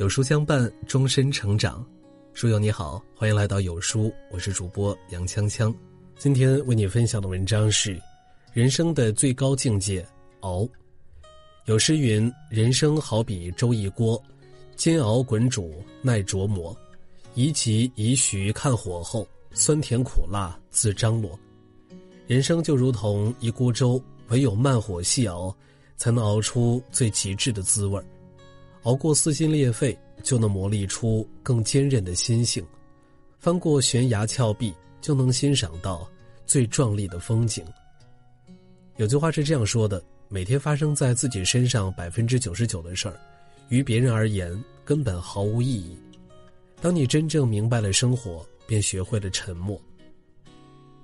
有书相伴，终身成长。书友你好，欢迎来到有书，我是主播杨锵锵。今天为你分享的文章是：人生的最高境界——熬。有诗云：“人生好比粥一锅，煎熬滚煮耐琢磨，宜急宜徐看火候，酸甜苦辣自张罗。”人生就如同一锅粥，唯有慢火细熬，才能熬出最极致的滋味儿。熬过撕心裂肺，就能磨砺出更坚韧的心性；翻过悬崖峭壁，就能欣赏到最壮丽的风景。有句话是这样说的：每天发生在自己身上百分之九十九的事儿，于别人而言根本毫无意义。当你真正明白了生活，便学会了沉默。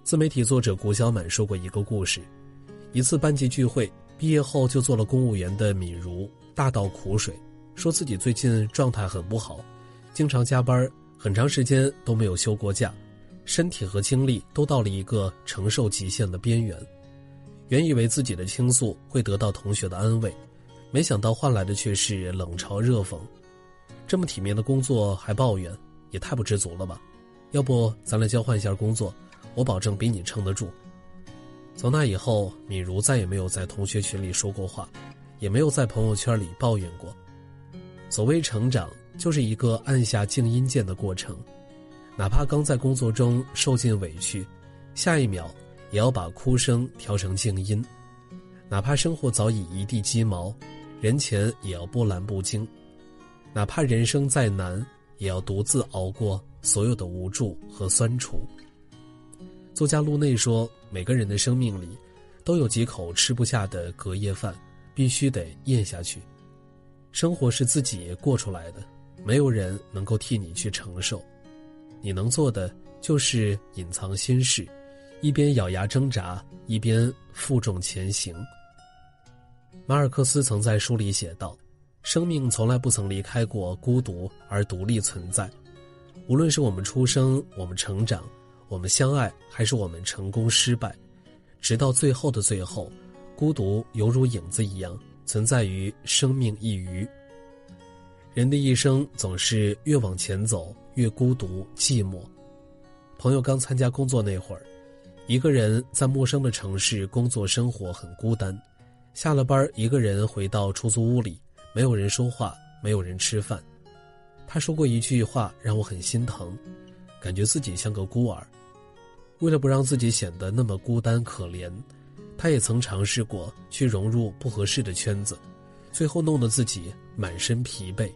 自媒体作者谷小满说过一个故事：一次班级聚会，毕业后就做了公务员的敏如大倒苦水。说自己最近状态很不好，经常加班，很长时间都没有休过假，身体和精力都到了一个承受极限的边缘。原以为自己的倾诉会得到同学的安慰，没想到换来的却是冷嘲热讽。这么体面的工作还抱怨，也太不知足了吧？要不咱来交换一下工作，我保证比你撑得住。从那以后，敏如再也没有在同学群里说过话，也没有在朋友圈里抱怨过。所谓成长，就是一个按下静音键的过程，哪怕刚在工作中受尽委屈，下一秒也要把哭声调成静音；哪怕生活早已一地鸡毛，人前也要波澜不惊；哪怕人生再难，也要独自熬过所有的无助和酸楚。作家路内说：“每个人的生命里，都有几口吃不下的隔夜饭，必须得咽下去。”生活是自己过出来的，没有人能够替你去承受。你能做的就是隐藏心事，一边咬牙挣扎，一边负重前行。马尔克斯曾在书里写道：“生命从来不曾离开过孤独而独立存在。无论是我们出生，我们成长，我们相爱，还是我们成功失败，直到最后的最后，孤独犹如影子一样。”存在于生命一隅。人的一生总是越往前走越孤独寂寞。朋友刚参加工作那会儿，一个人在陌生的城市工作生活很孤单。下了班，一个人回到出租屋里，没有人说话，没有人吃饭。他说过一句话让我很心疼，感觉自己像个孤儿。为了不让自己显得那么孤单可怜。他也曾尝试过去融入不合适的圈子，最后弄得自己满身疲惫。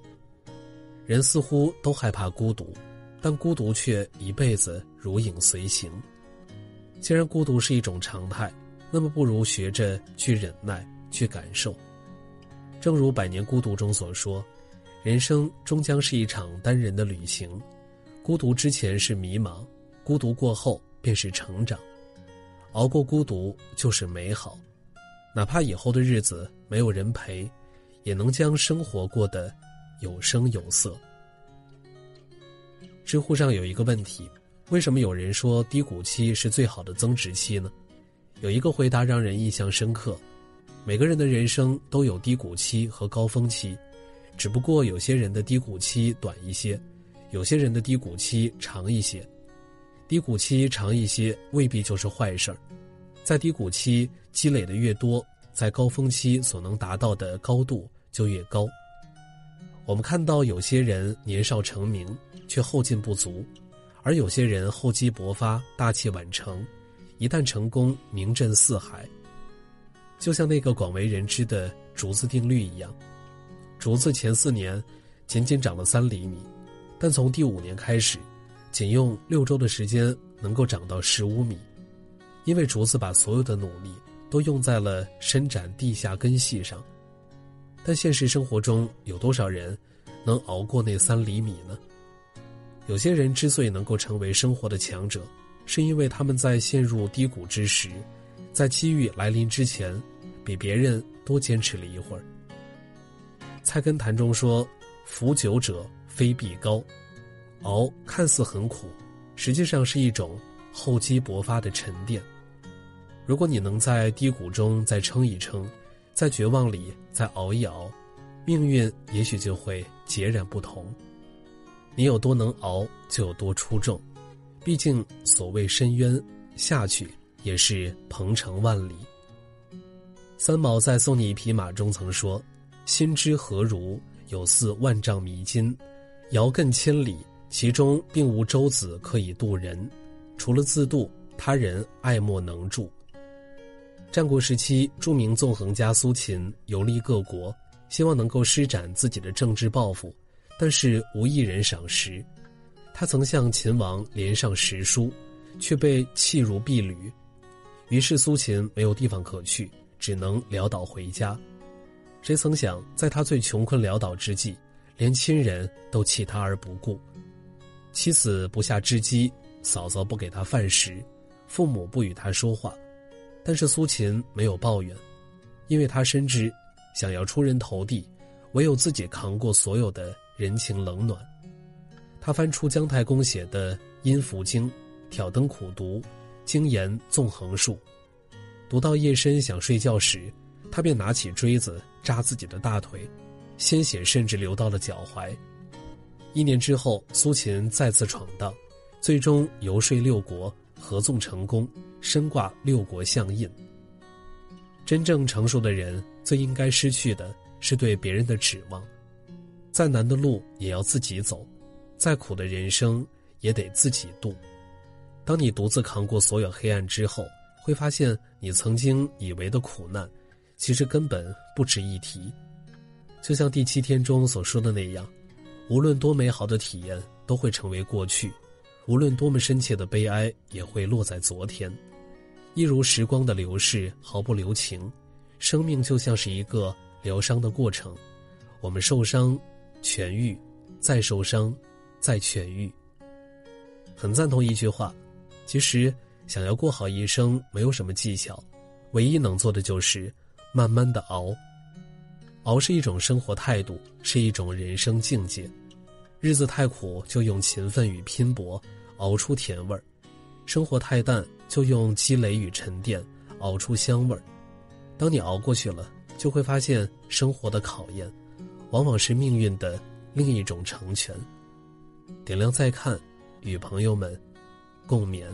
人似乎都害怕孤独，但孤独却一辈子如影随形。既然孤独是一种常态，那么不如学着去忍耐，去感受。正如《百年孤独》中所说，人生终将是一场单人的旅行，孤独之前是迷茫，孤独过后便是成长。熬过孤独就是美好，哪怕以后的日子没有人陪，也能将生活过得有声有色。知乎上有一个问题：为什么有人说低谷期是最好的增值期呢？有一个回答让人印象深刻：每个人的人生都有低谷期和高峰期，只不过有些人的低谷期短一些，有些人的低谷期长一些。低谷期长一些未必就是坏事儿，在低谷期积累的越多，在高峰期所能达到的高度就越高。我们看到有些人年少成名却后劲不足，而有些人厚积薄发大器晚成，一旦成功名震四海。就像那个广为人知的竹子定律一样，竹子前四年仅仅长了三厘米，但从第五年开始。仅用六周的时间能够长到十五米，因为竹子把所有的努力都用在了伸展地下根系上。但现实生活中有多少人能熬过那三厘米呢？有些人之所以能够成为生活的强者，是因为他们在陷入低谷之时，在机遇来临之前，比别人多坚持了一会儿。菜根谭中说：“服久者非必高。”熬看似很苦，实际上是一种厚积薄发的沉淀。如果你能在低谷中再撑一撑，在绝望里再熬一熬，命运也许就会截然不同。你有多能熬，就有多出众。毕竟所谓深渊，下去也是鹏程万里。三毛在《送你一匹马》中曾说：“心之何如？有似万丈迷津，遥亘千里，其中并无舟子可以渡人，除了自渡，他人爱莫能助。”战国时期，著名纵横家苏秦游历各国，希望能够施展自己的政治抱负，但是无一人赏识。他曾向秦王连上十书，却被弃如敝履。于是苏秦没有地方可去，只能潦倒回家。谁曾想，在他最穷困潦倒之际，连亲人都弃他而不顾，妻子不下织机，嫂嫂不给他饭食，父母不与他说话。但是苏秦没有抱怨，因为他深知，想要出人头地，唯有自己扛过所有的人情冷暖。他翻出姜太公写的《阴符经》，挑灯苦读，精研纵横术。读到夜深想睡觉时，他便拿起锥子扎自己的大腿，鲜血甚至流到了脚踝。一年之后，苏秦再次闯荡，最终游说六国。合纵成功，身挂六国相印。真正成熟的人，最应该失去的是对别人的指望。再难的路也要自己走，再苦的人生也得自己度。当你独自扛过所有黑暗之后，会发现你曾经以为的苦难，其实根本不值一提。就像第七天中所说的那样，无论多美好的体验，都会成为过去。无论多么深切的悲哀，也会落在昨天。一如时光的流逝，毫不留情。生命就像是一个疗伤的过程，我们受伤，痊愈，再受伤，再痊愈。很赞同一句话：其实想要过好一生，没有什么技巧，唯一能做的就是慢慢的熬。熬是一种生活态度，是一种人生境界。日子太苦，就用勤奋与拼搏。熬出甜味儿，生活太淡，就用积累与沉淀熬出香味儿。当你熬过去了，就会发现生活的考验，往往是命运的另一种成全。点亮再看，与朋友们共勉。